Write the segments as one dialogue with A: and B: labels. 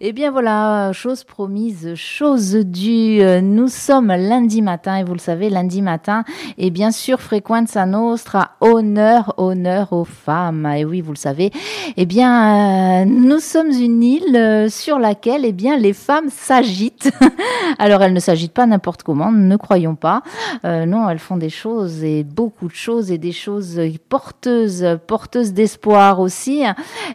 A: Eh bien voilà, chose promise, chose due. Nous sommes lundi matin et vous le savez, lundi matin, et bien sûr, Frequenza Nostra, honneur, honneur aux femmes. Et oui, vous le savez, eh bien, euh, nous sommes une île euh, sur laquelle, eh bien, les femmes s'agitent. Alors, elles ne s'agitent pas n'importe comment, ne croyons pas. Euh, non, elles font des choses et beaucoup de choses et des choses porteuses, porteuses d'espoir aussi.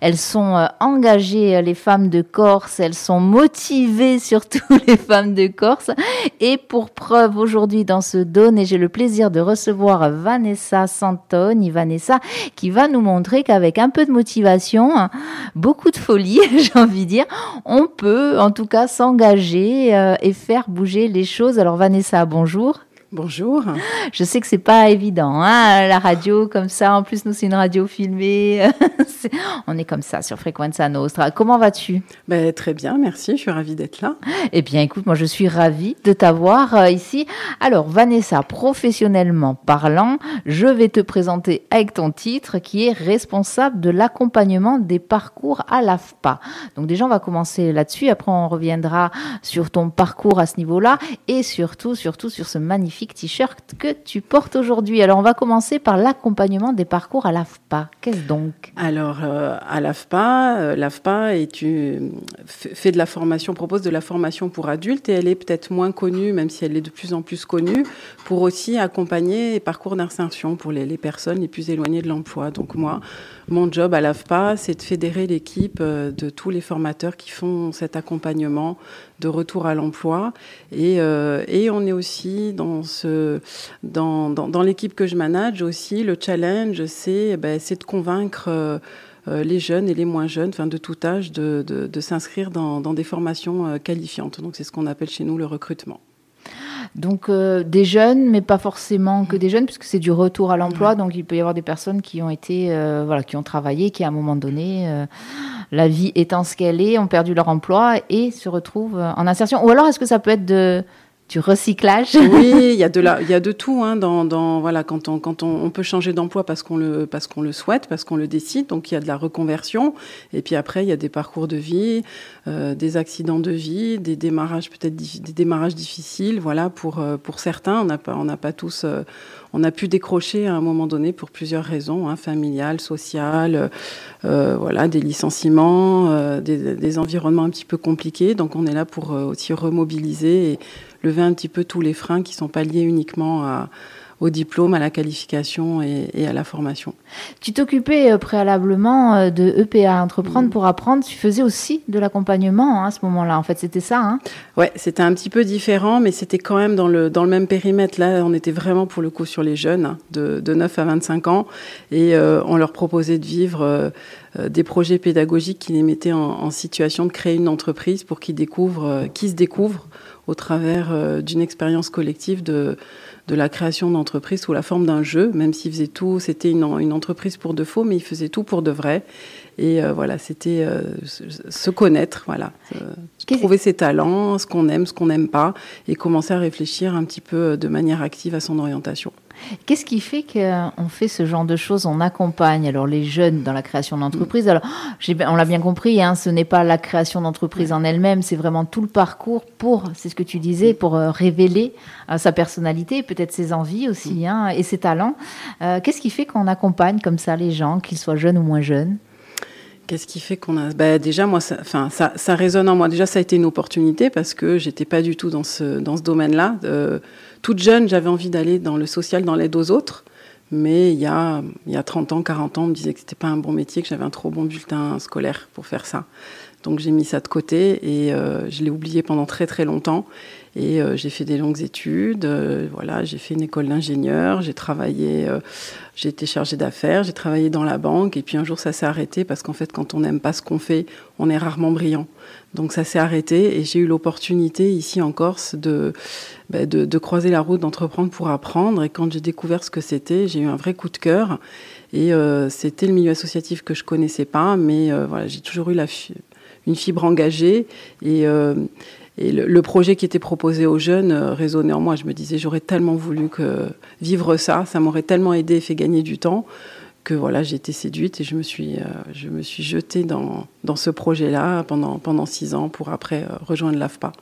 A: Elles sont engagées, les femmes de Corse elles sont motivées, surtout les femmes de Corse. Et pour preuve, aujourd'hui, dans ce et j'ai le plaisir de recevoir Vanessa Santoni. Vanessa, qui va nous montrer qu'avec un peu de motivation, beaucoup de folie, j'ai envie de dire, on peut en tout cas s'engager euh, et faire bouger les choses. Alors Vanessa, bonjour.
B: Bonjour.
A: Je sais que c'est pas évident, hein, la radio comme ça. En plus, nous c'est une radio filmée. on est comme ça sur Frequenza Nostra. Comment vas-tu?
B: Ben, Très bien, merci. Je suis ravie d'être là.
A: Eh bien, écoute, moi je suis ravie de t'avoir euh, ici. Alors, Vanessa, professionnellement parlant, je vais te présenter avec ton titre qui est responsable de l'accompagnement des parcours à l'AFPA. Donc déjà, on va commencer là-dessus. Après, on reviendra sur ton parcours à ce niveau-là et surtout, surtout sur ce magnifique t-shirt que tu portes aujourd'hui. Alors, on va commencer par l'accompagnement des parcours à l'AFPA. Qu'est-ce donc?
B: Alors, euh, à l'AFPA, euh, l'AFPA fait de la formation, propose de la formation pour adultes et elle est peut-être moins connue, même si elle est de plus en plus connue, pour aussi accompagner les parcours d'insertion pour les, les personnes les plus éloignées de l'emploi. Donc, moi, mon job à l'AFPA, c'est de fédérer l'équipe euh, de tous les formateurs qui font cet accompagnement de retour à l'emploi. Et, euh, on est aussi dans, l'équipe que je manage aussi, le challenge, c'est eh ben, de convaincre euh, les jeunes et les moins jeunes, enfin de tout âge, de s'inscrire dans, dans, des formations qualifiantes. Donc c'est ce qu'on appelle chez nous le recrutement.
A: Donc euh, des jeunes, mais pas forcément que des jeunes, puisque c'est du retour à l'emploi. Donc il peut y avoir des personnes qui ont été, euh, voilà, qui ont travaillé, qui à un moment donné, euh, la vie étant ce qu'elle est, ont perdu leur emploi et se retrouvent en insertion. Ou alors est-ce que ça peut être de du recyclage.
B: Oui, il y a de la, il y a de tout hein, dans, dans, voilà quand on quand on, on peut changer d'emploi parce qu'on le parce qu'on le souhaite, parce qu'on le décide. Donc il y a de la reconversion et puis après il y a des parcours de vie, euh, des accidents de vie, des démarrages peut-être des démarrages difficiles. Voilà pour euh, pour certains, on n'a pas on n'a pas tous euh, on a pu décrocher à un moment donné pour plusieurs raisons, hein, familiales, sociales, euh, voilà, des licenciements, euh, des, des, environnements un petit peu compliqués. Donc on est là pour euh, aussi remobiliser et lever un petit peu tous les freins qui sont pas liés uniquement à, au diplôme, à la qualification et, et à la formation.
A: Tu t'occupais euh, préalablement euh, de EPA, Entreprendre mmh. pour apprendre. Tu faisais aussi de l'accompagnement hein, à ce moment-là. En fait, c'était ça. Hein?
B: Ouais, c'était un petit peu différent, mais c'était quand même dans le, dans le même périmètre. Là, on était vraiment pour le coup sur les jeunes hein, de, de 9 à 25 ans et euh, on leur proposait de vivre. Euh, des projets pédagogiques qui les mettaient en, en, situation de créer une entreprise pour qu'ils découvrent, euh, qu'ils se découvrent au travers euh, d'une expérience collective de, de la création d'entreprise sous la forme d'un jeu, même s'il faisait tout, c'était une, une, entreprise pour de faux, mais il faisait tout pour de vrai. Et euh, voilà, c'était euh, se connaître, voilà, euh, trouver ses talents, ce qu'on aime, ce qu'on n'aime pas, et commencer à réfléchir un petit peu euh, de manière active à son orientation.
A: Qu'est-ce qui fait qu'on fait ce genre de choses On accompagne alors les jeunes dans la création d'entreprise? Alors, on l'a bien compris, hein, ce n'est pas la création d'entreprise en elle-même, c'est vraiment tout le parcours pour, c'est ce que tu disais, pour euh, révéler euh, sa personnalité, peut-être ses envies aussi, hein, et ses talents. Euh, Qu'est-ce qui fait qu'on accompagne comme ça les gens, qu'ils soient jeunes ou moins jeunes?
B: Qu'est-ce qui fait qu'on a bah, Déjà, moi, ça, enfin, ça, ça résonne en moi. Déjà, ça a été une opportunité parce que j'étais pas du tout dans ce, dans ce domaine-là. Euh, toute jeune, j'avais envie d'aller dans le social, dans l'aide aux autres. Mais il y, a, il y a 30 ans, 40 ans, on me disait que c'était pas un bon métier, que j'avais un trop bon bulletin scolaire pour faire ça. Donc j'ai mis ça de côté et euh, je l'ai oublié pendant très très longtemps. Et euh, j'ai fait des longues études, euh, voilà, j'ai fait une école d'ingénieur, j'ai travaillé, euh, j'ai été chargée d'affaires, j'ai travaillé dans la banque, et puis un jour ça s'est arrêté parce qu'en fait, quand on n'aime pas ce qu'on fait, on est rarement brillant. Donc ça s'est arrêté et j'ai eu l'opportunité ici en Corse de, bah, de, de croiser la route, d'entreprendre pour apprendre. Et quand j'ai découvert ce que c'était, j'ai eu un vrai coup de cœur. Et euh, c'était le milieu associatif que je connaissais pas, mais euh, voilà, j'ai toujours eu la fi une fibre engagée et euh, et le, projet qui était proposé aux jeunes euh, résonnait en moi. Je me disais, j'aurais tellement voulu que vivre ça, ça m'aurait tellement aidé et fait gagner du temps que voilà, j'ai été séduite et je me suis, euh, je me suis jetée dans, dans ce projet-là pendant, pendant six ans pour après euh, rejoindre l'AFPA.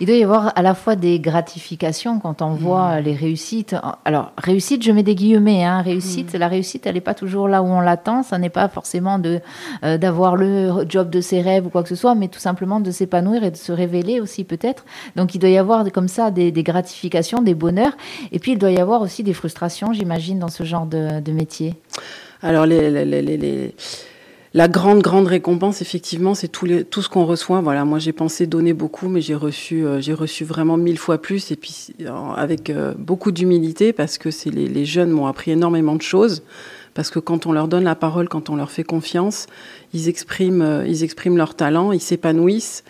A: Il doit y avoir à la fois des gratifications quand on voit mmh. les réussites. Alors, réussite, je mets des guillemets. Hein. Réussite, mmh. la réussite, elle n'est pas toujours là où on l'attend. Ça n'est pas forcément de euh, d'avoir le job de ses rêves ou quoi que ce soit, mais tout simplement de s'épanouir et de se révéler aussi peut-être. Donc, il doit y avoir comme ça des, des, gratifications, des bonheurs. Et puis, il doit y avoir aussi des frustrations, j'imagine, dans ce genre de, de métier.
B: Alors, la grande, grande récompense, effectivement, c'est tout, tout ce qu'on reçoit. Voilà, moi, j'ai pensé donner beaucoup, mais j'ai reçu, euh, j'ai reçu vraiment mille fois plus, et puis euh, avec euh, beaucoup d'humilité, parce que c'est les, jeunes m'ont appris énormément de choses. Parce que quand on leur donne la parole, quand on leur fait confiance, ils expriment, ils expriment leur talent, ils s'épanouissent.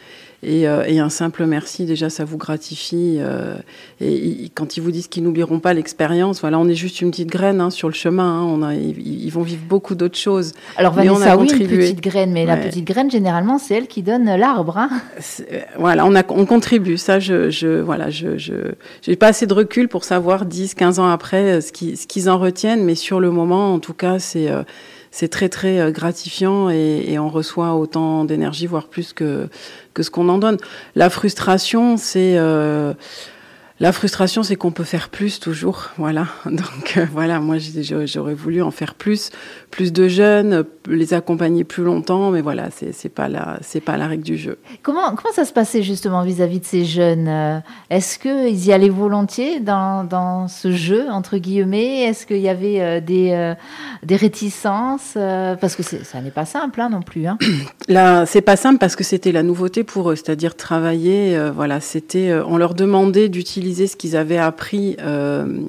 B: Euh, et, un simple merci, déjà, ça vous gratifie. Euh, et, quand ils vous disent qu'ils n'oublieront pas l'expérience, voilà, on est juste une petite graine hein, sur le chemin. Hein. on a, ils, vont vivre beaucoup d'autres choses.
A: Alors Vanessa, oui, une petite graine, mais la petite graine, généralement, c'est elle qui donne l'arbre. Hein.
B: Euh, voilà, on, a, on contribue. Ça, je, je voilà, je, je, j'ai pas assez de recul pour savoir 10, 15 ans après ce qu'ils, ce qu'ils en retiennent, mais sur le moment, en tout cas, c'est c'est très très euh, gratifiant et, on reçoit autant d'énergie, voire plus que, que ce qu'on en donne. La frustration, c'est euh, la frustration, c'est qu'on peut faire plus toujours, voilà. Donc euh, voilà, moi j'aurais voulu en faire plus, plus de jeunes, les accompagner plus longtemps, mais voilà, c'est pas la c'est pas la règle du jeu.
A: Comment comment ça se passait justement vis-à-vis de ces jeunes euh, Est-ce qu'ils y allaient volontiers dans, dans ce jeu entre guillemets? Est-ce qu'il y avait euh, des des réticences Parce que ça n'est pas simple hein, non plus. Hein.
B: Là, c'est pas simple parce que c'était la nouveauté pour eux, c'est-à-dire travailler. voilà, c'était on leur demandait d'utiliser ce qu'ils avaient appris euh,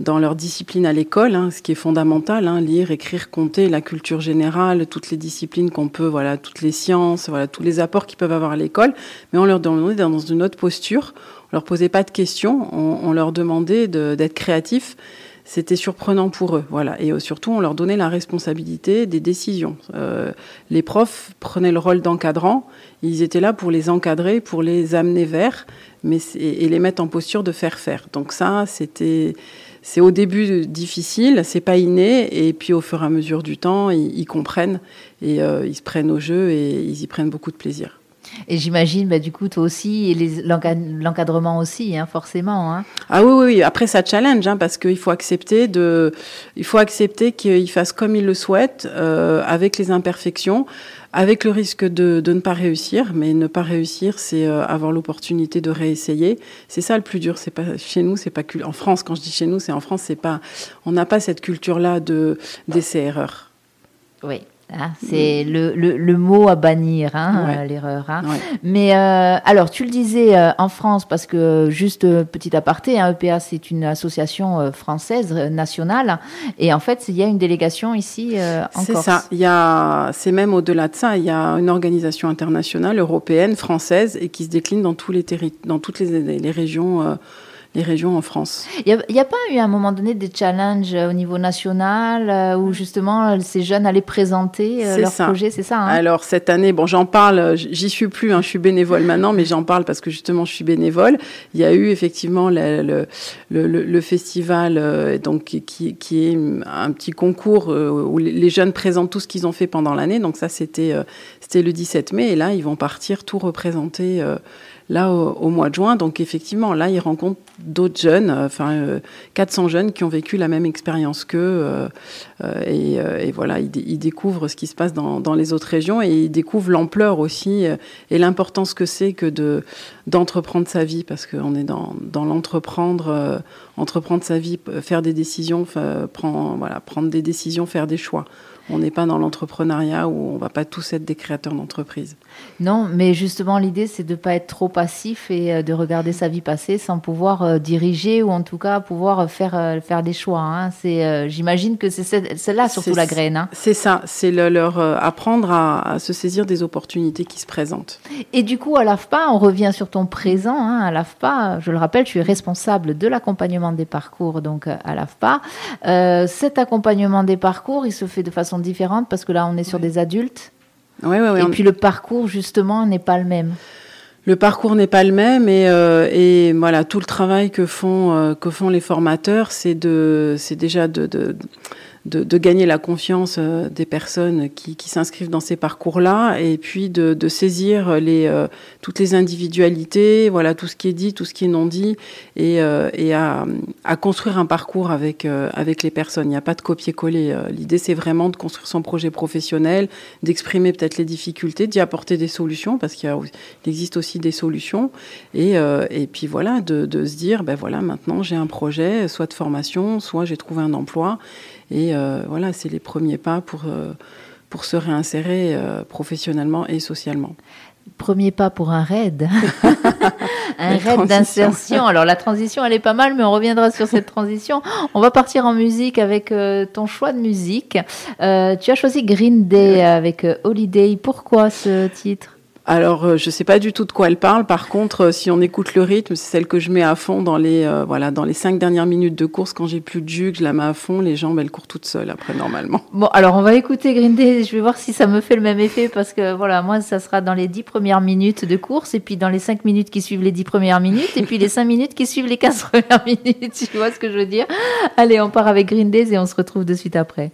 B: dans leur discipline à l'école, hein, ce qui est fondamental, hein, lire, écrire, compter, la culture générale, toutes les disciplines qu'on peut, voilà, toutes les sciences, voilà, tous les apports qu'ils peuvent avoir à l'école, mais on leur demandait dans une autre posture, on leur posait pas de questions, on, leur demandait d'être créatifs. C'était surprenant pour eux, voilà. Et surtout, on leur donnait la responsabilité des décisions. Euh, les profs prenaient le rôle d'encadrant. Ils étaient là pour les encadrer, pour les amener vers mais et les mettre en posture de faire faire. Donc ça, c'était c'est au début difficile, c'est pas inné, et puis au fur et à mesure du temps, ils, comprennent et euh, ils se prennent au jeu et ils y prennent beaucoup de plaisir.
A: Et j'imagine, bah, du coup, toi aussi, et l'encadrement aussi, hein, forcément. Hein.
B: Ah oui, oui, après, ça challenge, hein, parce qu'il faut accepter de, il faut accepter qu'ils fassent comme ils le souhaitent, euh, avec les imperfections avec le risque de, de, ne pas réussir. Mais ne pas réussir, c'est euh, avoir l'opportunité de réessayer. C'est ça le plus dur. C'est pas chez nous, c'est pas en France. Quand je dis chez nous, c'est en France. C'est pas, on n'a pas cette culture-là de d'essai erreur.
A: Oui. Hein, c'est le, le, mot à bannir, hein, euh, l'erreur. Hein. Mais euh, alors, tu le disais euh, en France, parce que juste petit aparté, EPA c'est une association française nationale, et en fait il y a une délégation ici en
B: C'est ça. Il y a, c'est même au-delà de ça. Il y a une organisation internationale européenne, française, et qui se décline dans tous les dans toutes les, les régions les régions en France.
A: Il n'y a, pas eu à un moment donné des challenges euh, au niveau national euh, où justement ces jeunes allaient présenter euh, leur projet, c'est ça hein?
B: Alors cette année, bon, j'en parle, j'y suis plus, hein, je suis bénévole maintenant, mais j'en parle parce que justement je suis bénévole. Il y a eu effectivement le, le, le, festival donc qui, qui, est un petit concours où les jeunes présentent tout ce qu'ils ont fait pendant l'année. Donc ça c'était c'était le 17 mai et là ils vont partir tout représenter là au, mois de juin. Donc effectivement, là, ils rencontrent d'autres jeunes, euh, enfin 400 euh, jeunes qui ont vécu la même expérience qu'eux. Euh, et, voilà, ils, découvrent ce qui se passe dans, les autres régions et ils découvrent l'ampleur aussi et l'importance que c'est que de d'entreprendre sa vie parce qu'on est dans, dans l'entreprendre, entreprendre sa vie, faire des décisions, prendre, voilà, prendre des décisions, faire des choix. On n'est pas dans l'entrepreneuriat où on va pas tous être des créateurs d'entreprise.
A: Non, mais justement l'idée c'est de ne pas être trop passif et euh, de regarder sa vie passer sans pouvoir euh, diriger ou en tout cas pouvoir faire euh, faire des choix. Hein. C'est, j'imagine que c'est là surtout la graine. Hein.
B: C'est ça, c'est leur apprendre à, se saisir des opportunités qui se présentent.
A: Et du coup à l'AFPA, on revient sur ton présent. Hein. À l'AFPA, je le rappelle, tu es responsable de l'accompagnement des parcours donc à l'AFPA. cet accompagnement des parcours, il se fait de façon différentes parce que là, on est sur des adultes.
B: Ouais, ouais,
A: et puis le parcours, justement, n'est pas le même.
B: le parcours n'est pas le même et, euh, et, voilà tout le travail que font euh, que font les formateurs, c'est de c'est déjà de, de de, de, gagner la confiance euh, des personnes qui, qui s'inscrivent dans ces parcours-là, et puis de, de saisir les, euh, toutes les individualités, voilà tout ce qui est dit, tout ce qui est non dit, et, euh, et à, à, construire un parcours avec avec les personnes. Il n'y a pas de copier-coller. L'idée, c'est vraiment de construire son projet professionnel, d'exprimer peut-être les difficultés, d'y apporter des solutions, parce qu'il existe aussi des solutions, et, et puis voilà, de, de se dire, ben voilà, maintenant j'ai un projet, soit de formation, soit j'ai trouvé un emploi. Et euh, voilà, c'est les premiers pas pour, euh, pour se réinsérer euh, professionnellement et socialement.
A: Premier pas pour un raid, un raid d'insertion. Alors la transition, elle est pas mal, mais on reviendra sur cette transition. On va partir en musique avec ton choix de musique. tu as choisi Green Day avec Holiday. Pourquoi ce titre?
B: Alors, euh, je ne sais pas du tout de quoi elle parle. Par contre, euh, si on écoute le rythme, c'est celle que je mets à fond dans les euh, voilà dans les cinq dernières minutes de course quand j'ai plus de jus, que je la mets à fond. Les jambes, elles courent toutes seules après normalement.
A: Bon, alors on va écouter Green. Je vais voir si ça me fait le même effet parce que voilà, moi ça sera dans les dix premières minutes de course et puis dans les cinq minutes qui suivent les dix premières minutes et puis les cinq minutes qui suivent les 15 premières minutes. Tu vois ce que je veux dire? Allez, on part avec Green et on se retrouve de suite après.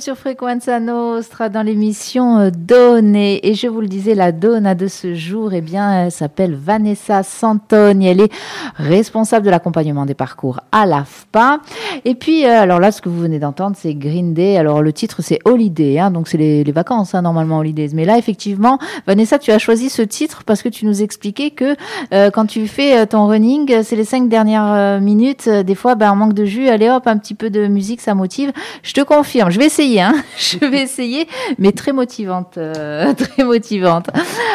A: Sur Frequenza Nostra dans l'émission euh, Donnée et je vous le disais, la donna de ce jour, eh bien, elle s'appelle Vanessa Santoni. Elle est responsable de l'accompagnement des parcours à l'AFPA. Et puis, euh, alors là, ce que vous venez d'entendre, c'est Green Day. Alors le titre, c'est Holiday, hein, donc c'est les, vacances hein, normalement Holidays. Mais là, effectivement, Vanessa, tu as choisi ce titre parce que tu nous expliquais que euh, quand tu fais ton running, c'est les cinq dernières minutes. des fois, ben, en manque de jus, allez hop, un petit peu de musique, ça motive. Je te confirme, je vais essayer, hein. je vais essayer, mais très motivante, euh, très motivante.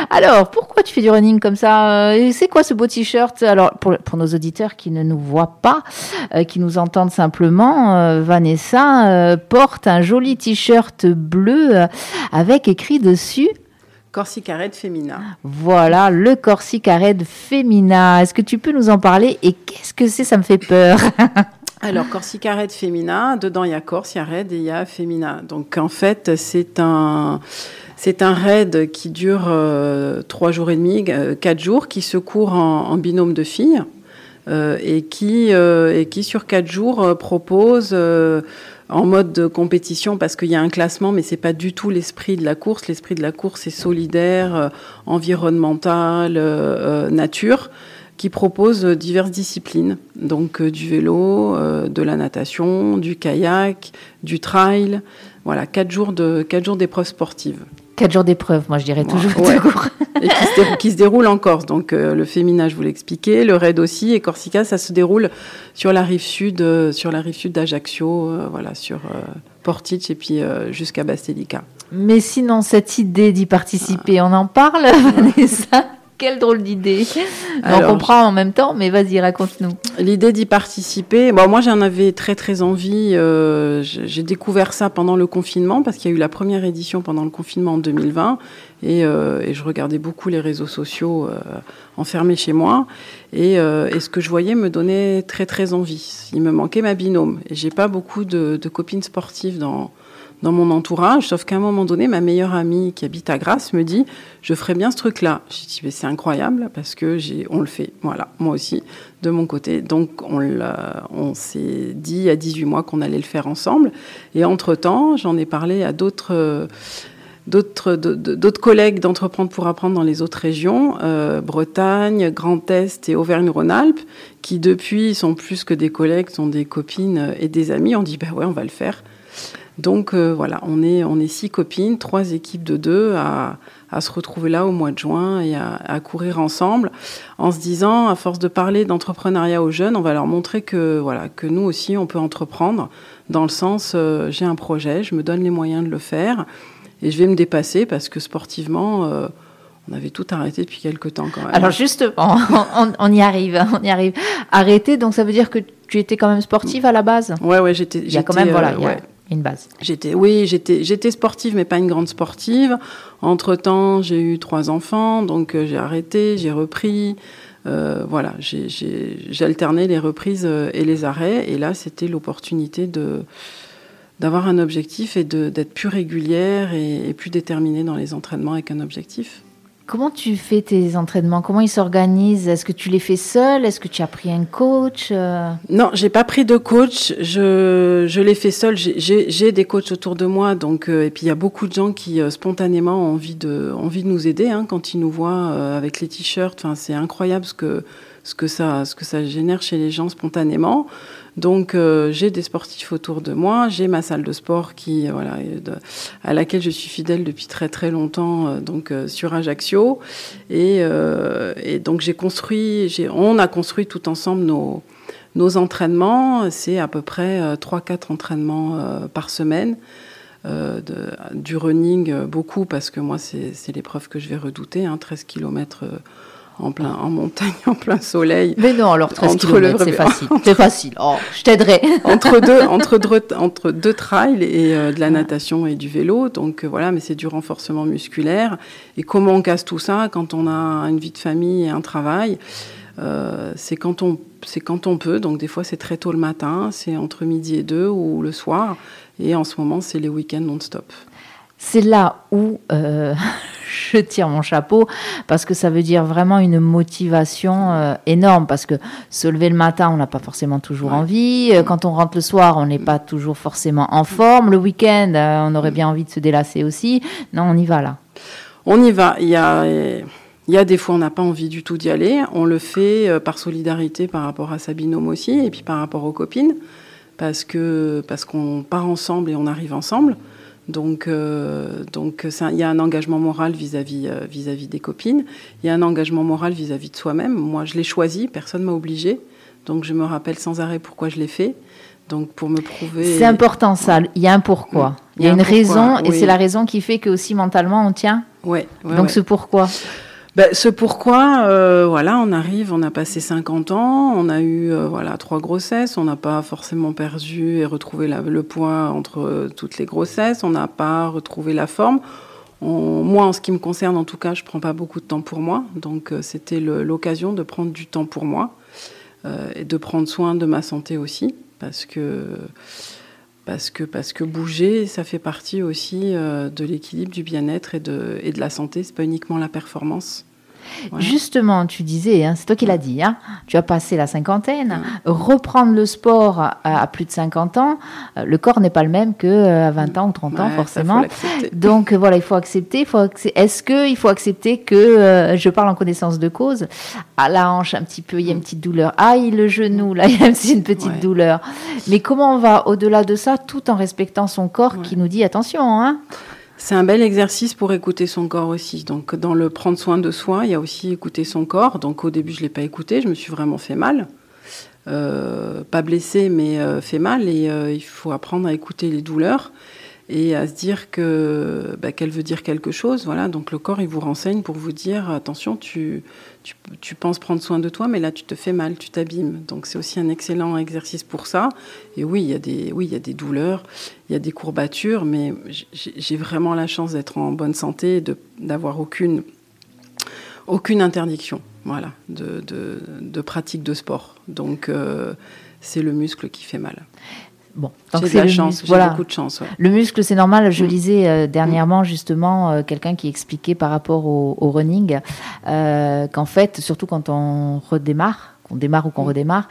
A: Alors, pourquoi tu fais du running comme ça euh, C'est quoi ce beau t-shirt? Alors, pour, pour, nos auditeurs qui ne nous voient pas, euh, qui nous entendent simplement, Vanessa porte un joli t-shirt bleu avec écrit dessus
B: Corsica Red Femina.
A: Voilà, le Corsica Red Femina. Est-ce que tu peux nous en parler? Et qu'est-ce que c'est? Ça me fait peur.
B: Alors, Corsica Red Femina, dedans il y a Corse, Red et il y a Femina. Donc en fait, c'est un, c'est raid qui dure euh, trois jours et demi, euh, quatre jours, qui se court en, binôme de filles euh, et, qui, et qui, sur quatre jours, propose en mode de compétition parce qu'il y a un classement, mais c'est pas du tout l'esprit de la course. L'esprit de la course est solidaire, environnemental, nature qui propose diverses disciplines, donc euh, du vélo, euh, de la natation, du kayak, du trail. Voilà, quatre jours de quatre jours d'épreuves sportives.
A: Quatre jours d'épreuves, moi je dirais toujours.
B: et qui se, qui se, déroule en Corse. Donc euh, le féminin, je vous l'ai expliqué, le raid aussi, et Corsica, ça se déroule sur la rive sud, sur la rive sud d'Ajaccio, voilà, sur Portici et puis jusqu'à Bastelica.
A: Mais sinon, cette idée d'y participer, on en parle, Vanessa? Quelle drôle d'idée. On comprend en même temps, mais vas-y, raconte-nous.
B: L'idée d'y participer, bon, moi j'en avais très très envie. Euh, j'ai découvert ça pendant le confinement, parce qu'il y a eu la première édition pendant le confinement en 2020. Euh, et, je regardais beaucoup les réseaux sociaux euh, enfermés chez moi. Et, ce que je voyais me donnait très très envie. Il me manquait ma binôme. Et j'ai pas beaucoup de, de copines sportives dans, dans mon entourage, sauf qu'à un moment donné, ma meilleure amie qui habite à Grasse me dit Je ferai bien ce truc-là. J'ai dit C'est incroyable parce que j'ai, on le fait. Voilà, moi aussi, de mon côté. Donc, on, on s'est dit à 18 mois qu'on allait le faire ensemble. Et entre-temps, j'en ai parlé à d'autres. d'autres, collègues d'entreprendre pour apprendre dans les autres régions, euh, Bretagne, Grand Est et Auvergne-Rhône-Alpes, qui depuis sont plus que des collègues, sont des copines et des amis. On dit bah ouais, on va le faire. Donc euh, voilà, on est, on est six copines, trois équipes de deux à, à se retrouver là au mois de juin et à, à, courir ensemble en se disant, à force de parler d'entrepreneuriat aux jeunes, on va leur montrer que, voilà, que nous aussi, on peut entreprendre dans le sens, euh, j'ai un projet, je me donne les moyens de le faire et je vais me dépasser parce que sportivement, euh, on avait tout arrêté depuis quelques temps quand même.
A: Alors justement, on, on, y arrive, on y arrive. Arrêter, donc ça veut dire que tu étais quand même sportive à la base?
B: Ouais, ouais, j'étais.
A: Il y a quand même, voilà, ouais une base.
B: J'étais, oui, j'étais, j'étais sportive, mais pas une grande sportive. Entre temps, j'ai eu trois enfants, donc euh, j'ai arrêté, j'ai repris. Euh, voilà, j'ai, alterné les reprises euh, et les arrêts. Et là, c'était l'opportunité de d'avoir un objectif et d'être plus régulière et plus déterminée dans les entraînements avec un objectif.
A: Comment tu fais tes entraînements? Comment ils s'organisent? Est-ce que tu les fais seul? Est-ce que tu as pris un coach euh?
B: Non, j'ai pas pris de coach. Je, je les fais seul. J'ai des coachs autour de moi, donc euh, et puis il y a beaucoup de gens qui euh, spontanément ont envie de, envie de nous aider hein, quand ils nous voient avec les t-shirts. Enfin, c'est incroyable ce que ce que ça ce que ça génère chez les gens spontanément. Donc euh, j'ai des sportifs autour de moi, j'ai ma salle de sport qui voilà à laquelle je suis fidèle depuis très très longtemps euh, donc euh, sur Ajaccio et, donc j'ai construit on a construit tout ensemble nos entraînements, c'est à peu près 3-4 entraînements par semaine. du running, beaucoup, parce que moi, c'est l'épreuve que je vais redouter, hein, 13 km en plein en montagne, en plein soleil.
A: Mais non, alors 13 km, c'est facile. C'est facile. Oh, je t'aiderai.
B: entre deux, entre deux, entre deux trails et euh, de la natation et du vélo. Donc euh, voilà, mais c'est du renforcement musculaire. Et comment on casse tout ça quand on a une vie de famille et un travail? Euh, C'est quand on c'est quand on peut. Donc des fois c'est très tôt le matin, c'est entre midi et deux ou le soir. Et en ce moment c'est les week-ends non-stop.
A: C'est là où je tire mon chapeau parce que ça veut dire vraiment une motivation euh, énorme. Parce que se lever le matin, on n'a pas forcément toujours envie. Euh, quand on rentre le soir, on n'est pas toujours forcément en forme. Le week-end, euh, on aurait bien envie de se délasser aussi. Non, on y va là.
B: On y va. Il y a. Il y a des fois, on n'a pas envie du tout d'y aller. On le fait par solidarité par rapport à sa binôme aussi, et puis par rapport aux copines, parce que parce qu'on part ensemble et on arrive ensemble. Donc, euh, donc il y a un engagement moral vis-à-vis euh, vis-à-vis des copines. Il y a un engagement moral vis-à-vis de soi-même. Moi, je l'ai choisi, personne m'a obligé. Donc, je me rappelle sans arrêt pourquoi je l'ai fait. Donc, pour me prouver.
A: C'est important ça. Il y a un pourquoi. Il y a, une raison, et c'est la raison qui fait que aussi mentalement on tient.
B: Ouais.
A: donc, ce pourquoi.
B: Ben, ce pourquoi, euh, voilà, on arrive, on a passé 50 ans, on a eu euh, voilà trois grossesses, on n'a pas forcément perdu et retrouvé le poids entre euh, toutes les grossesses, on n'a pas retrouvé la forme. moi, en ce qui me concerne, en tout cas, je prends pas beaucoup de temps pour moi, donc c'était l'occasion de prendre du temps pour moi et de prendre soin de ma santé aussi, parce que parce que, parce que bouger, ça fait partie aussi de l'équilibre, du bien-être et de, et de la santé. C'est pas uniquement la performance.
A: Justement, tu disais, hein, c'est toi qui l'as dit, hein, tu as passé la cinquantaine, reprendre le sport à, plus de 50 ans, euh, le corps n'est pas le même que euh, à 20 ans ou 30 ans forcément. Donc euh, voilà, il faut accepter. Faut Est-ce qu'il faut accepter que je parle en connaissance de cause? À la hanche, un petit peu, il y a une petite douleur. Aïe, le genou, là, il y a aussi une petite douleur. Mais comment on va au-delà de ça, tout en respectant son corps qui nous dit attention, hein
B: c'est un bel exercice pour écouter son corps aussi. Donc, dans le prendre soin de soi, il y a aussi écouter son corps. Donc, au début, je ne l'ai pas écouté, je me suis vraiment fait mal. Euh, pas blessé, mais euh, fait mal. Et euh, il faut apprendre à écouter les douleurs et à se dire que bah, qu'elle veut dire quelque chose. Voilà, donc le corps il vous renseigne pour vous dire attention, tu, tu, tu penses prendre soin de toi, mais là tu te fais mal, tu t'abîmes. Donc c'est aussi un excellent exercice pour ça. Et oui, il y a des oui il y a des douleurs, il y a des courbatures, mais j'ai vraiment la chance d'être en bonne santé, de d'avoir aucune aucune interdiction, voilà, de, de, de pratique de sport. Donc euh, c'est le muscle qui fait mal.
A: Bon,
B: j'ai de la chance, j'ai beaucoup de chance.
A: Le muscle, c'est normal. Je mm. lisais euh, dernièrement mm. justement euh, quelqu'un qui expliquait par rapport au, running euh, qu'en fait, surtout quand on redémarre, qu'on démarre ou qu'on mm. redémarre,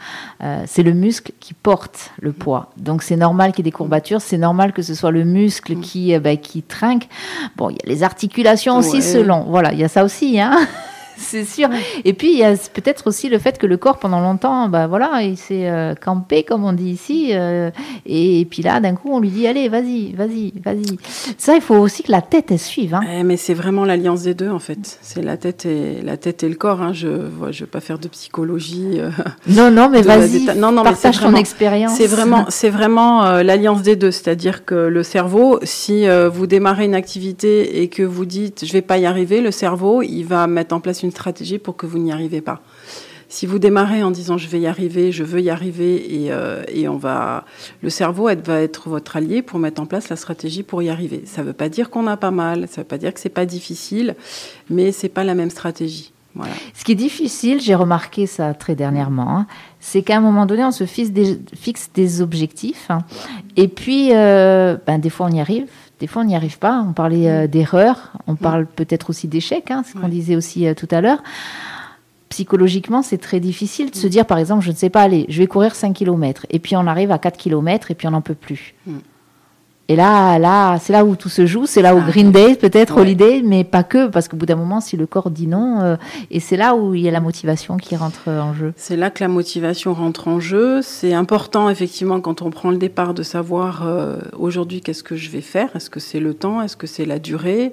A: c'est le muscle qui porte le poids. Donc c'est normal qu'il y ait des courbatures, c'est normal que ce soit le muscle qui, bah, qui trinque. Bon, il y a les articulations aussi selon. Voilà, il y a ça aussi. Hein c'est sûr. Et puis, il y a peut-être aussi le fait que le corps, pendant longtemps, bah, voilà, il s'est euh, campé, comme on dit ici. Euh, et, puis là, d'un coup, on lui dit Allez, vas-y, vas-y, vas-y. Ça, il faut aussi que la tête, elle suive. Hein.
B: Eh, mais c'est vraiment l'alliance des deux, en fait. C'est la tête et, la tête et le corps. Hein. Je ne je veux pas faire de psychologie. Euh,
A: non, non, mais vas-y. Non, non, partage ton expérience.
B: C'est vraiment, c'est vraiment l'alliance des deux. C'est-à-dire que le cerveau, si vous démarrez une activité et que vous dites Je vais pas y arriver, le cerveau, il va mettre en place une une stratégie pour que vous n'y arrivez pas. Si vous démarrez en disant je vais y arriver, je veux y arriver, et, euh, et on va, le cerveau va être votre allié pour mettre en place la stratégie pour y arriver. Ça ne veut pas dire qu'on a pas mal, ça ne veut pas dire que c'est pas difficile, mais c'est pas la même stratégie. Voilà.
A: Ce qui est difficile, j'ai remarqué ça très dernièrement, hein, c'est qu'à un moment donné, on se fixe des, fixe des objectifs, hein, et puis euh, ben, des fois on y arrive, des fois, on n'y arrive pas. On parlait euh, d'erreurs, on parle peut-être aussi d'échecs, hein, ce qu'on disait aussi euh, tout à l'heure. Psychologiquement, c'est très difficile de se dire, par exemple, je ne sais pas, allez, je vais courir 5 km, et puis on arrive à 4 km, et puis on n'en peut plus. Et là, là, c'est là où tout se joue, c'est là où Green Day, peut-être, Holiday, mais pas que, parce qu'au bout d'un moment, si le corps dit non, euh, et c'est là où il y a la motivation qui rentre en jeu.
B: C'est là que la motivation rentre en jeu. C'est important, effectivement, quand on prend le départ, de savoir euh, aujourd'hui qu'est-ce que je vais faire? Est-ce que c'est le temps? Est-ce que c'est la durée?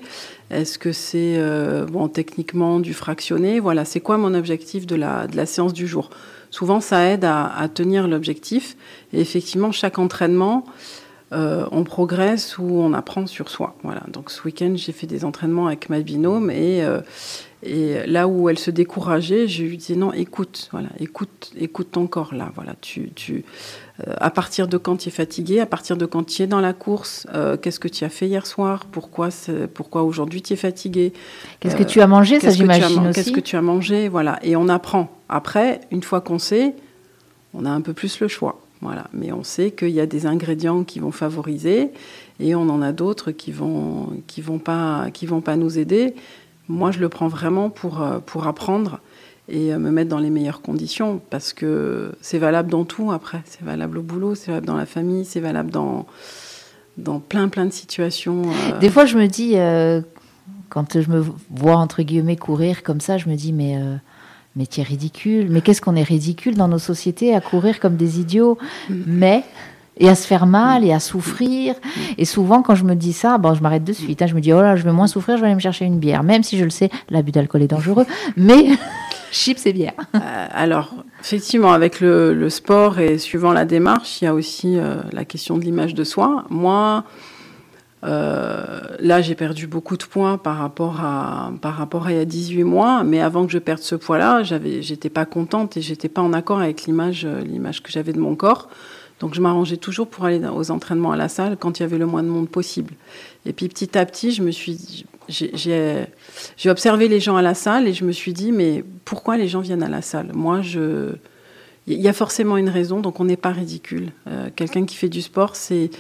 B: Est-ce que c'est, euh, bon, techniquement, du fractionné? Voilà, c'est quoi mon objectif de la, de la séance du jour? Souvent, ça aide à, à tenir l'objectif. Et effectivement, chaque entraînement, euh, on progresse ou on apprend sur soi. Voilà. Donc ce week-end, j'ai fait des entraînements avec ma binôme et, euh, et là où elle se décourageait, je lui disais non, écoute, voilà, écoute, écoute ton corps là. Voilà, tu, tu, euh, à partir de quand tu es fatigué, à partir de quand tu es dans la course, qu'est-ce que tu as fait hier soir, pourquoi, pourquoi aujourd'hui tu es fatigué?
A: Qu'est-ce que tu as mangé, ça j'imagine aussi?
B: Qu'est-ce que tu as mangé, voilà. Et on apprend. Après, une fois qu'on sait, on a un peu plus le choix. Voilà. Mais on sait qu'il y a des ingrédients qui vont favoriser et on en a d'autres qui vont qui vont pas vont pas nous aider. Moi, je le prends vraiment pour pour apprendre et me mettre dans les meilleures conditions parce que c'est valable dans tout après. C'est valable au boulot, c'est valable dans la famille, c'est valable dans dans plein plein de situations.
A: Des fois, je me dis quand je me vois entre guillemets courir comme ça, je me dis mais es ridicule. Mais qu'est-ce qu'on est ridicule dans nos sociétés à courir comme des idiots. Mm. Mais et à se faire mal et à souffrir. Et souvent, quand je me dis ça, bon, je m'arrête de suite. Hein. je me dis, oh là, je vais moins souffrir, je vais aller me chercher une bière. Même si je le sais, l'abus d'alcool est dangereux. Mais chips et bière.
B: Euh, alors, effectivement, avec le, sport et suivant la démarche, il y a aussi euh, la question de l'image de soi. Moi, là, j'ai perdu beaucoup de points par rapport à par rapport à il y a 18 mois, mais avant que je perde ce poids-là, j'avais j'étais pas contente et j'étais pas en accord avec l'image euh, l'image que j'avais de mon corps. Donc je m'arrangeais toujours pour aller aux entraînements à la salle quand il y avait le moins de monde possible. Et puis petit à petit, je me suis j'ai observé les gens à la salle et je me suis dit mais pourquoi les gens viennent à la salle? Moi, je il y a forcément une raison, donc on n'est pas ridicule. Euh, quelqu'un qui fait du sport, c'est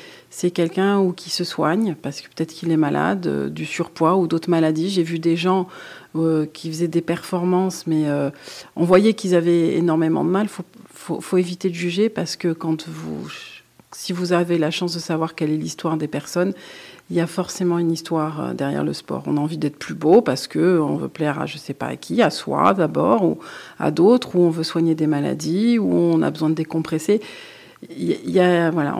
B: quelqu'un ou qui se soigne parce que peut-être qu'il est malade, euh, du surpoids ou d'autres maladies. J'ai vu des gens euh, qui faisaient des performances, mais on voyait qu'ils avaient énormément de mal. Faut, faut, faut éviter de juger parce que quand vous, si vous avez la chance de savoir quelle est l'histoire des personnes, il y a forcément une histoire euh, derrière le sport. On a envie d'être plus beau parce que on veut plaire à je sais pas à qui, à soi d'abord ou à d'autres, ou on veut soigner des maladies, ou on a besoin de décompresser il y a voilà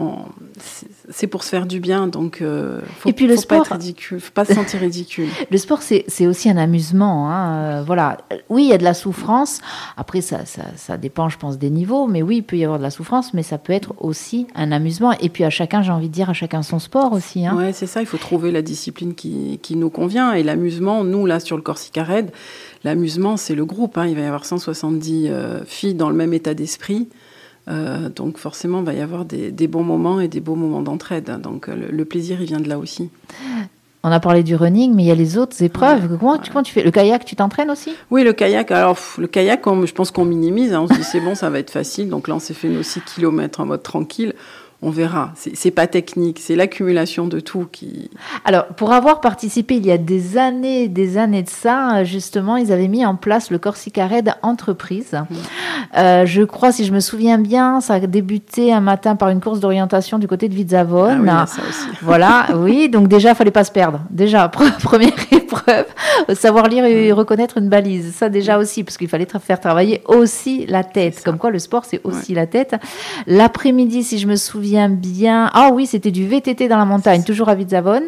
B: c'est pour se faire du bien donc euh, faut, et puis le faut sport, pas être ridicule faut pas se sentir ridicule.
A: Le sport c'est aussi un amusement hein, euh, voilà. Oui il y a de la souffrance. Après ça, ça, ça dépend je pense des niveaux mais oui il peut y avoir de la souffrance mais ça peut être aussi un amusement. Et puis à chacun j'ai envie de dire à chacun son sport aussi hein.
B: ouais c'est ça il faut trouver la discipline qui, qui nous convient. Et l'amusement nous là sur le Corsica Red l'amusement c'est le groupe hein. il va y avoir 170 euh, filles dans le même état d'esprit euh, donc forcément, il va y avoir des, bons moments et des beaux moments d'entraide. Donc euh, le, plaisir, il vient de là aussi.
A: On a parlé du running, mais il y a les autres épreuves. Comment, tu fais? Le kayak, tu t'entraînes aussi?
B: Oui, le kayak. Alors, le kayak, je pense qu'on minimise. Hein. on se dit c'est bon, ça va être facile. Donc là, on s'est fait nos 6 km en mode tranquille on verra. C'est pas technique, c'est l'accumulation de tout qui.
A: Alors, pour avoir participé il y a des années, des années de ça, justement, ils avaient mis en place le Corsica Red entreprise. Mmh. Euh, je crois, si je me souviens bien, ça a débuté un matin par une course d'orientation du côté de Vizavone.
B: Ah oui, ça aussi.
A: Voilà, oui. Donc déjà, fallait pas se perdre. Déjà, première épreuve, savoir lire et reconnaître une balise. Ça déjà aussi, parce qu'il fallait faire travailler aussi la tête. Comme quoi, le sport, c'est aussi la tête. L'après-midi, si je me souviens bien. Ah oui, c'était du VTT dans la montagne, toujours à Vizavone.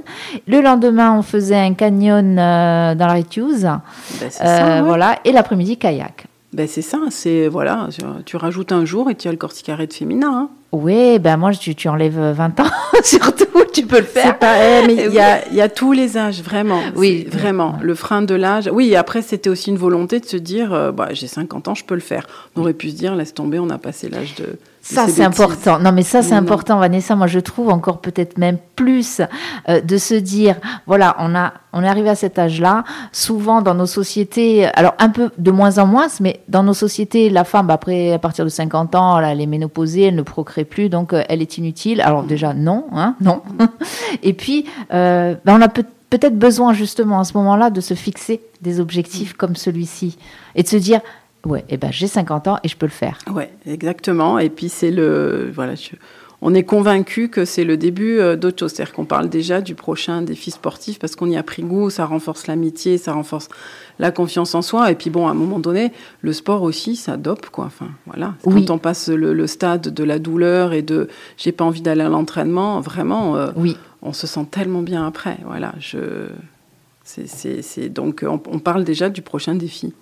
A: Le lendemain, on faisait un canyon euh, dans la Rétuse. Ben, euh, voilà. Et l'après-midi, kayak.
B: Ben c'est ça, c'est voilà, tu rajoutes un jour et tu as le corticaré de féminin. Hein.
A: Oui, ben moi, tu, tu enlèves 20 ans, surtout, tu peux le faire.
B: Pas, eh, mais il y a, y a, tous les âges, vraiment. Oui. Vraiment. Le frein de l'âge. Oui, après, c'était aussi une volonté de se dire, euh, bah, j'ai 50 ans, je peux le faire. On aurait pu se dire, laisse tomber, on a passé l'âge de.
A: Ça, c'est important. Non, mais ça, c'est important, Vanessa. Moi, je trouve encore peut-être même plus euh, de se dire, voilà, on a, on est arrivé à cet âge-là. Souvent, dans nos sociétés, alors un peu de moins en moins, mais dans nos sociétés, la femme, après, à partir de 50 ans, elle est ménopausée, elle ne procrée plus, donc euh, elle est inutile. Alors déjà, non, hein, non. Et puis, euh, ben, on a peut-être besoin justement à ce moment-là de se fixer des objectifs comme celui-ci et de se dire Ouais, et eh ben j'ai 50 ans et je peux le faire.
B: Ouais, exactement. Et puis c'est le voilà, on est convaincu que c'est le début euh, d'autre chose. C'est-à-dire qu'on parle déjà du prochain défi sportif parce qu'on y a pris goût, ça renforce l'amitié, ça renforce la confiance en soi. Et puis bon, à un moment donné, le sport aussi, ça dope quoi. Enfin voilà. Quand on passe le, stade de la douleur et de j'ai pas envie d'aller à l'entraînement, vraiment, euh, oui. on se sent tellement bien après. Voilà, je c'est donc on, parle déjà du prochain défi.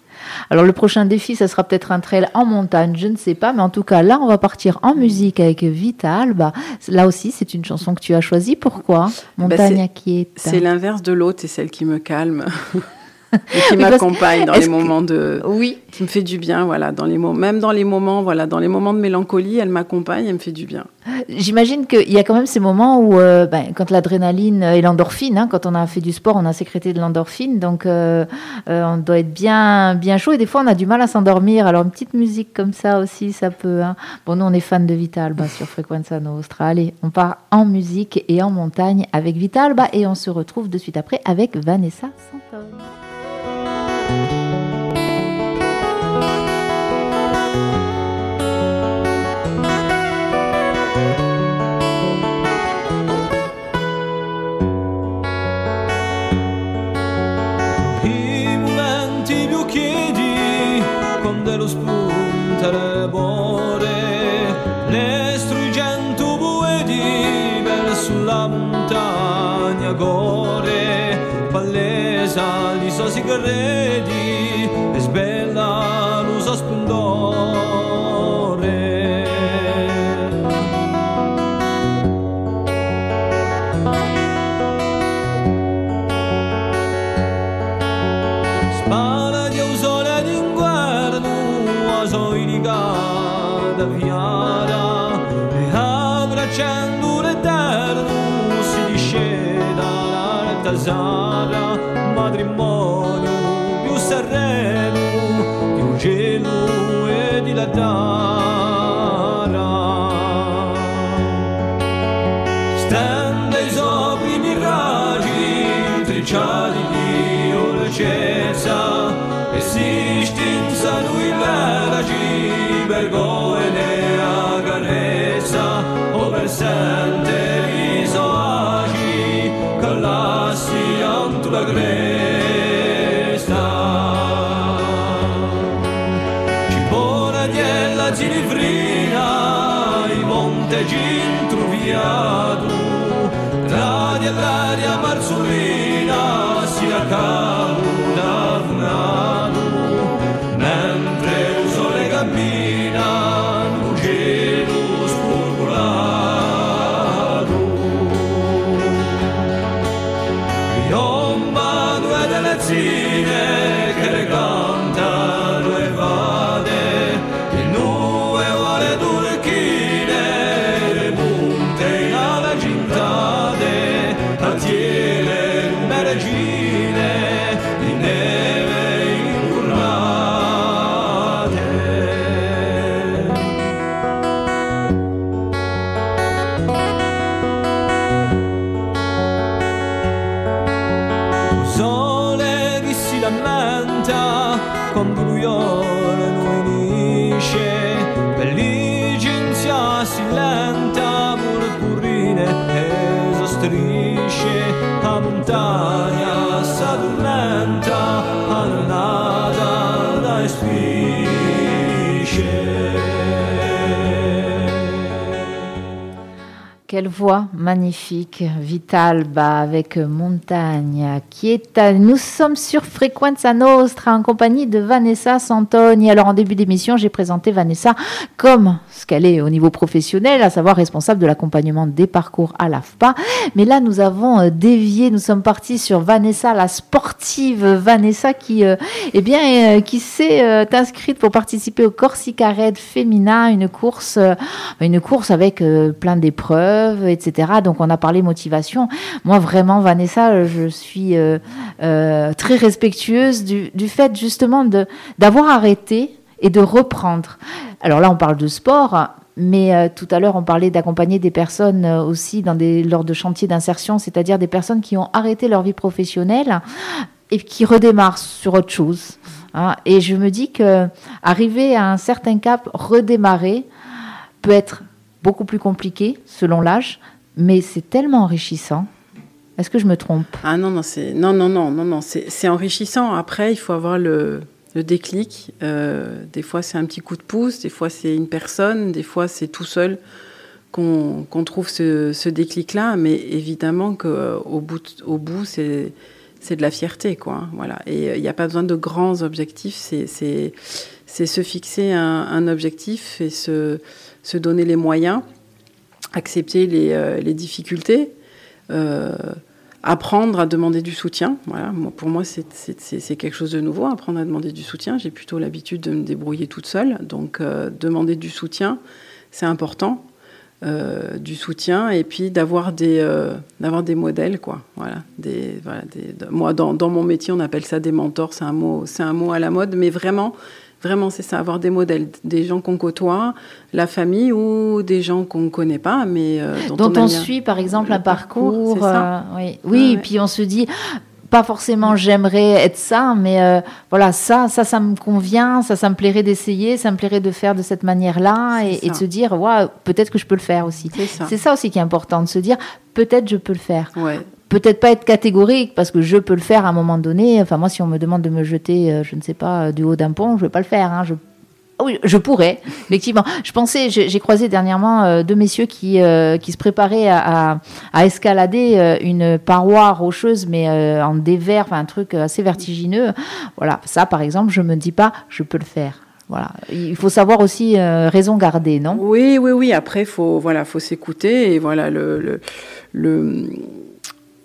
A: Alors le prochain défi, ça sera peut-être un trail en montagne, je ne sais pas, mais en tout cas là, on va partir en musique avec Vita Alba. Là aussi, c'est une chanson que tu as choisie. Pourquoi?
B: Ben, Montagne qui C'est l'inverse de l'autre, c'est celle qui me calme. et qui m'accompagne dans les moments de
A: oui
B: qui me fait du bien voilà dans les même dans les moments voilà dans les moments de mélancolie elle m'accompagne elle me fait du bien
A: J'imagine qu'il y a quand même ces moments où, euh, ben, quand l'adrénaline et l'endorphine, hein, quand on a fait du sport, on a sécrété de l'endorphine, donc euh, euh, on doit être bien, bien chaud et des fois on a du mal à s'endormir. Alors une petite musique comme ça aussi, ça peut. Hein. Bon, nous on est fans de Vitalba sur Frequenza Nostra. Allez, on part en musique et en montagne avec Vitalba et on se retrouve de suite après avec Vanessa
C: I momenti più chiedi quando lo Ready. goodbye.
A: Quelle voix magnifique, Vitalba avec Montagne, qui est à... Nous sommes sur Frequenza Nostra en compagnie de Vanessa Santoni. Alors en début d'émission, j'ai présenté Vanessa comme ce qu'elle est au niveau professionnel, à savoir responsable de l'accompagnement des parcours à l'AFPA. Mais là, nous avons euh, dévié, nous sommes partis sur Vanessa, la sportive Vanessa qui, euh, eh bien, euh, qui s'est inscrite pour participer au Corsica Red féminin, une course, une course avec plein d'épreuves, etc. Donc on a parlé motivation. Moi vraiment Vanessa, je suis euh, euh, très respectueuse du, fait justement d'avoir arrêté et de reprendre. Alors là on parle de sport. Mais euh, tout à l'heure, on parlait d'accompagner des personnes aussi lors de chantiers d'insertion, c'est-à-dire des personnes qui ont arrêté leur vie professionnelle et qui redémarrent sur autre chose. hein. Et je me dis que arriver à un certain cap, redémarrer, peut être beaucoup plus compliqué selon l'âge, mais c'est tellement enrichissant. Est-ce que je me trompe?
B: Ah non, non, c'est non, non, non, non, non, c'est enrichissant. Après, il faut avoir le, le déclic. Euh, des fois, c'est un petit coup de pouce, des fois, c'est une personne, des fois, c'est tout seul qu'on qu'on trouve ce, ce déclic-là. Mais évidemment qu'au bout, de- au bout, c'est de la fierté, quoi. Voilà. Et euh, il n'y a pas besoin de grands objectifs. C'est se fixer un, un objectif et se se donner les moyens, accepter les, euh, difficultés. Euh, apprendre à demander du soutien. Voilà, pour moi, c'est- quelque chose de nouveau, apprendre à demander du soutien. J'ai plutôt l'habitude de me débrouiller toute seule. Donc, euh, demander du soutien, c'est important. du soutien et puis d'avoir des, des modèles, quoi. Voilà. Des, voilà des, de- moi, dans, dans mon métier, on appelle ça des mentors. C'est un c'est un mot à la mode, mais vraiment, vraiment, c'est ça, avoir des modèles, des gens qu'on côtoie, la famille ou des gens qu'on ne connaît pas, mais euh, dont,
A: dont
B: on,
A: suit par exemple
B: le
A: un parcours. euh, oui, oui
B: Ouais,
A: et
B: ouais.
A: puis on se dit pas forcément j'aimerais être ça, mais euh, voilà ça, ça, ça me convient, ça, ça me plairait d'essayer, ça me plairait de faire de cette manière-là et, et de se dire ouais, peut-être que je peux le faire aussi.
B: C'est ça.
A: Aussi qui est important de se dire peut-être je peux le faire.
B: Ouais.
A: Peut-être pas être catégorique parce que je peux le faire à un moment donné. Enfin moi si on me demande de me jeter, euh, je ne sais pas, euh, du haut d'un pont, je vais pas le faire. hein. Je ah oui, je pourrais, effectivement. Je pensais, j'ai croisé dernièrement euh, deux messieurs qui, qui se préparaient à, à, escalader une paroi rocheuse, mais en dévers, enfin un truc assez vertigineux. Voilà, ça par exemple, je me dis pas, je peux le faire. Voilà, il faut savoir aussi raison garder, non?
B: Oui, oui, oui. Après, faut voilà, faut s'écouter et voilà le, le-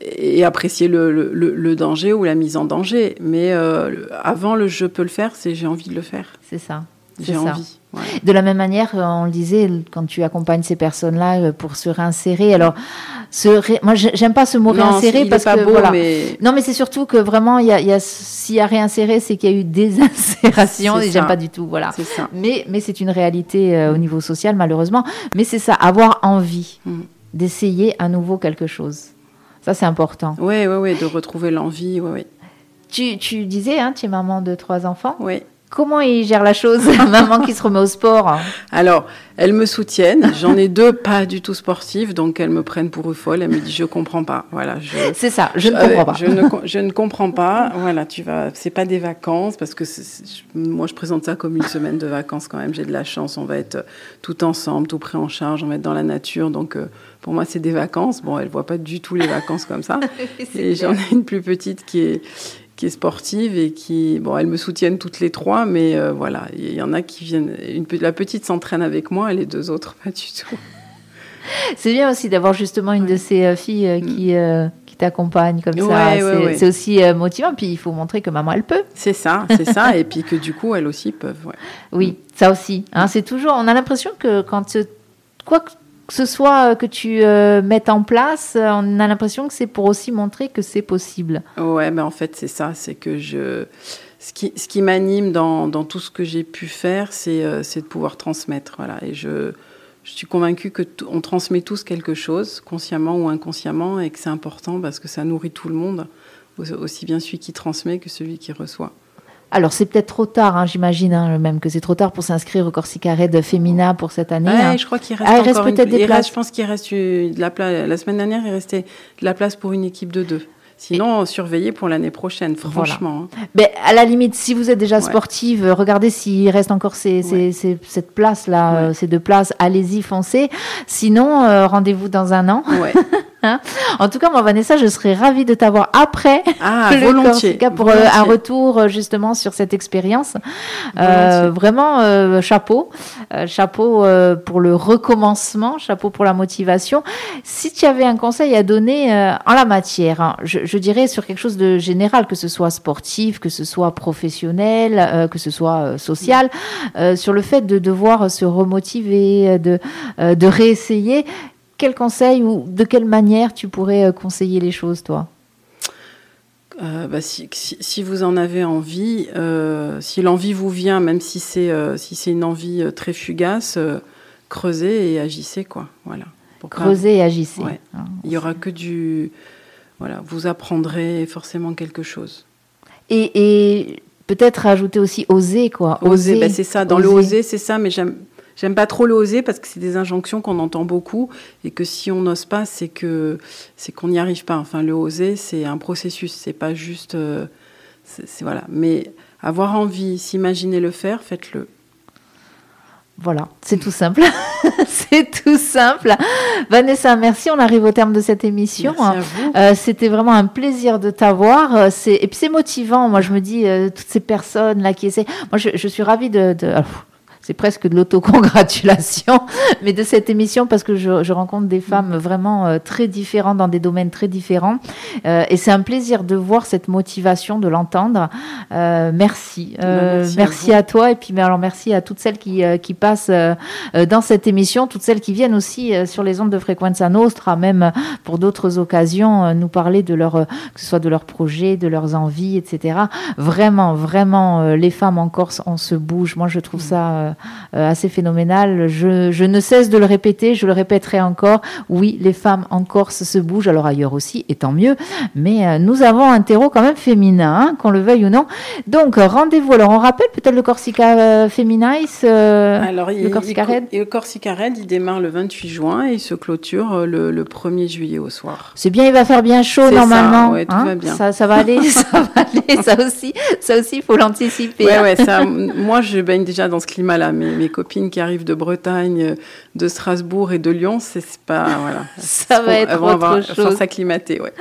B: et apprécier le, le, le- le danger ou la mise en danger. Mais euh, avant le je peux le faire, c'est j'ai envie de le faire.
A: C'est ça.
B: J'ai envie.
A: De la même manière, euh, on le disait, quand tu accompagnes ces personnes-là euh, pour se réinsérer. Alors, se ré- moi, j'ai- j'aime pas ce mot
B: Non,
A: réinsérer parce
B: pas
A: que
B: beau,
A: voilà.
B: mais
A: Non, mais c'est surtout que vraiment, il y a, il y a- s'il y a réinséré, c'est qu'il y a eu des insérations
B: C'est
A: et j'aime pas du tout. Voilà.
B: c'est ça.
A: Mais, mais c'est une réalité euh, au niveau social, malheureusement. Mais c'est ça, avoir envie
B: Mm.
A: d'essayer à nouveau quelque chose. Ça, c'est important.
B: Oui, oui, oui, de retrouver l'envie. Oui, oui.
A: Tu, tu disais, hein, tu es maman de trois enfants.
B: oui.
A: Comment il gère la chose, maman qui se remet au sport?
B: Alors, elles me soutiennent. J'en ai deux pas du tout sportives, donc elles me prennent pour une folle. Elles me disent je comprends pas. Voilà, je,
A: C'est ça, je ne
B: Euh,
A: comprends pas.
B: Je ne, co- je ne comprends pas. Voilà, tu vas. C'est pas des vacances parce que moi je présente ça comme une semaine de vacances quand même. J'ai de la chance. On va être euh, tout ensemble, tout pris en charge. On va être dans la nature. Donc euh, pour moi c'est des vacances. Bon, elle voit pas du tout les vacances comme ça. Et j'en ai une plus petite qui est qui est sportive et qui bon elles me soutiennent toutes les trois mais euh, voilà il y en a qui viennent une, la petite s'entraîne avec moi et les deux autres pas du tout
A: C'est bien aussi d'avoir justement une de ces euh, filles euh, qui, euh, qui t'accompagne comme ça.
B: Mm. Ouais,
A: c'est
B: ouais.
A: c'est aussi motivant. Puis il faut montrer que maman, elle peut.
B: c'est ça c'est ça et puis que du coup elles aussi peuvent.
A: Oui, ça aussi. hein. c'est toujours. On a l'impression que quand quoi que ce soit euh, que tu euh, mettes en place, euh, on a l'impression que c'est pour aussi montrer que c'est possible.
B: Ouais, mais en fait, c'est ça, c'est que je. Ce qui, ce qui m'anime dans, dans tout ce que j'ai pu faire, c'est de pouvoir transmettre. Voilà. Et je, je suis convaincue que t- on transmet tous quelque chose, consciemment ou inconsciemment, et que c'est important parce que ça nourrit tout le monde, au- aussi bien celui qui transmet que celui qui reçoit.
A: Alors c'est peut-être trop tard, hein, j'imagine hein, même que c'est trop tard pour s'inscrire au Corsica Red Femina pour cette année.
B: Ouais,
A: hein.
B: je crois qu'il reste
A: Ah, il reste
B: une-
A: peut-être des places.
B: Je pense qu'il reste de la place. La semaine dernière, il restait de la place pour une équipe de deux. Sinon, surveiller pour l'année prochaine, franchement. hein.
A: Ben, à la limite, si vous êtes déjà
B: Ouais.
A: sportive, regardez s'il reste encore ces, ces-
B: Ouais.
A: ces- cette place-là,
B: Ouais.
A: euh, ces deux places. Allez-y, foncez. Sinon, euh, rendez-vous dans un an.
B: Ouais.
A: En tout cas, moi, Vanessa, je serais ravie de t'avoir après
B: Ah,
A: le
B: volontiers.
A: Corsica pour euh, un retour euh, justement sur cette expérience. Euh, vraiment, euh, chapeau. Euh, chapeau euh, pour le recommencement, chapeau pour la motivation. Si tu avais un conseil à donner euh, en la matière, hein, je, je dirais sur quelque chose de général, que ce soit sportif, que ce soit professionnel, euh, que ce soit social, euh, sur le fait de devoir se remotiver, de, euh, de réessayer, quel conseil ou de quelle manière tu pourrais euh, conseiller les choses, toi?
B: Euh, bah, si, si, si vous en avez envie, euh, si l'envie vous vient, même si c'est euh, si c'est une envie très fugace, creusez et agissez quoi. Voilà. Pour pas-
A: Creusez et agissez.
B: Ouais.
A: Hein.
B: Il y aura que du voilà, vous apprendrez forcément quelque chose.
A: Et, et peut-être rajouter aussi oser, quoi.
B: Oser, bah, c'est ça. Dans le
A: oser,
B: c'est ça, mais j'aime. J'aime pas trop le oser parce que c'est des injonctions qu'on entend beaucoup et que si on n'ose pas, c'est que c'est qu'on n'y arrive pas. Enfin, le oser, c'est un processus, c'est pas juste. euh, c'est voilà. Mais avoir envie, s'imaginer le faire, faites-le.
A: Voilà, c'est tout simple. c'est tout simple. Vanessa, merci. On arrive au terme de cette émission. Euh, C'était vraiment un plaisir de t'avoir. Euh, Et puis c'est motivant. Moi, je me dis, euh, toutes ces personnes là qui essaient. Moi, je, je suis ravie de. de- alors, c'est presque de l'autocongratulation, mais de cette émission parce que je, je rencontre des femmes vraiment euh, très différentes dans des domaines très différents. Euh, et c'est un plaisir de voir cette motivation, de l'entendre. Euh, merci. Euh,
B: merci à
A: merci
B: vous.
A: à, toi et puis mais alors merci à toutes celles qui, euh, qui passent euh, euh, dans cette émission, toutes celles qui viennent aussi euh, sur les ondes de Frequenza Nostra, même euh, pour d'autres occasions, euh, nous parler de leur, euh, que ce soit de leurs projets, de leurs envies, etc. Vraiment, vraiment, euh, les femmes en Corse, on se bouge. Moi, je trouve ça euh, euh, assez phénoménal. Je, je ne cesse de le répéter, je le répéterai encore. Oui, les femmes en Corse se bougent, alors ailleurs aussi, et tant mieux. Mais euh, nous avons un terreau quand même féminin, hein, qu'on le veuille ou non. Donc, euh, rendez-vous. Alors, on rappelle peut-être le Corsica euh, Feminice, euh,
B: Alors,
A: le Corsica
B: il,
A: Red
B: et le Corsica Red, il démarre le 28 juin et il se clôture euh, le, le 1er juillet au soir.
A: C'est bien, il va faire bien chaud
B: ça,
A: normalement.
B: ouais, tout
A: hein.
B: va bien.
A: Ça, ça va aller, ça va aller. Ça aussi, ça aussi, il faut l'anticiper.
B: Ouais,
A: hein.
B: ouais, ça, moi, je baigne déjà dans ce climat-là. Mes, mes copines qui arrivent de Bretagne, de Strasbourg et de Lyon, c'est pas, voilà.
A: Ça va être
B: avoir-
A: autre chose.
B: s'acclimater, ouais.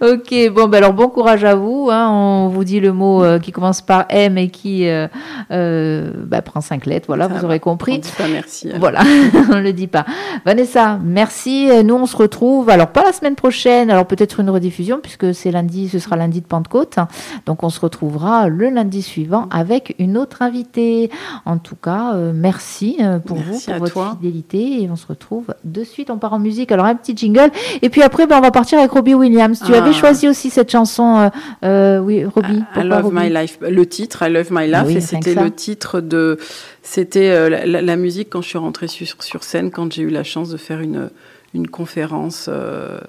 A: Ok, bon, ben alors bon courage à vous. hein. On vous dit le mot euh, qui commence par M et qui euh, euh, bah, prend cinq lettres. Voilà,
B: Ça
A: vous
B: va.
A: aurez
B: On
A: compris.
B: dit pas merci. hein.
A: Voilà, on le dit pas. Vanessa, merci. Nous, on se retrouve. Alors, pas la semaine prochaine. Alors, peut-être une rediffusion puisque c'est lundi, ce sera lundi de Pentecôte. Donc, on se retrouvera le lundi suivant avec une autre invitée. En tout cas, euh, merci euh, pour
B: Merci
A: vous, pour votre
B: toi.
A: fidélité. Et on se retrouve de suite. On part en musique. Alors, un petit jingle. Et puis après, ben, on va partir avec Robbie Williams. Tu
B: Ah.
A: avais choisi aussi cette chanson. euh, oui, Robbie.
B: I love
A: Robbie
B: my life. Le titre, I love my life,
A: Oui,
B: et c'était le titre de, c'était la, la- la musique quand je suis rentrée sur, sur scène, quand j'ai eu la chance de faire une une conférence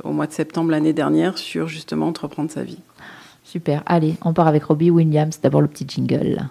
B: au mois de septembre l'année dernière sur justement entreprendre sa vie.
A: Super. Allez, on part avec Robbie Williams. D'abord, le petit jingle.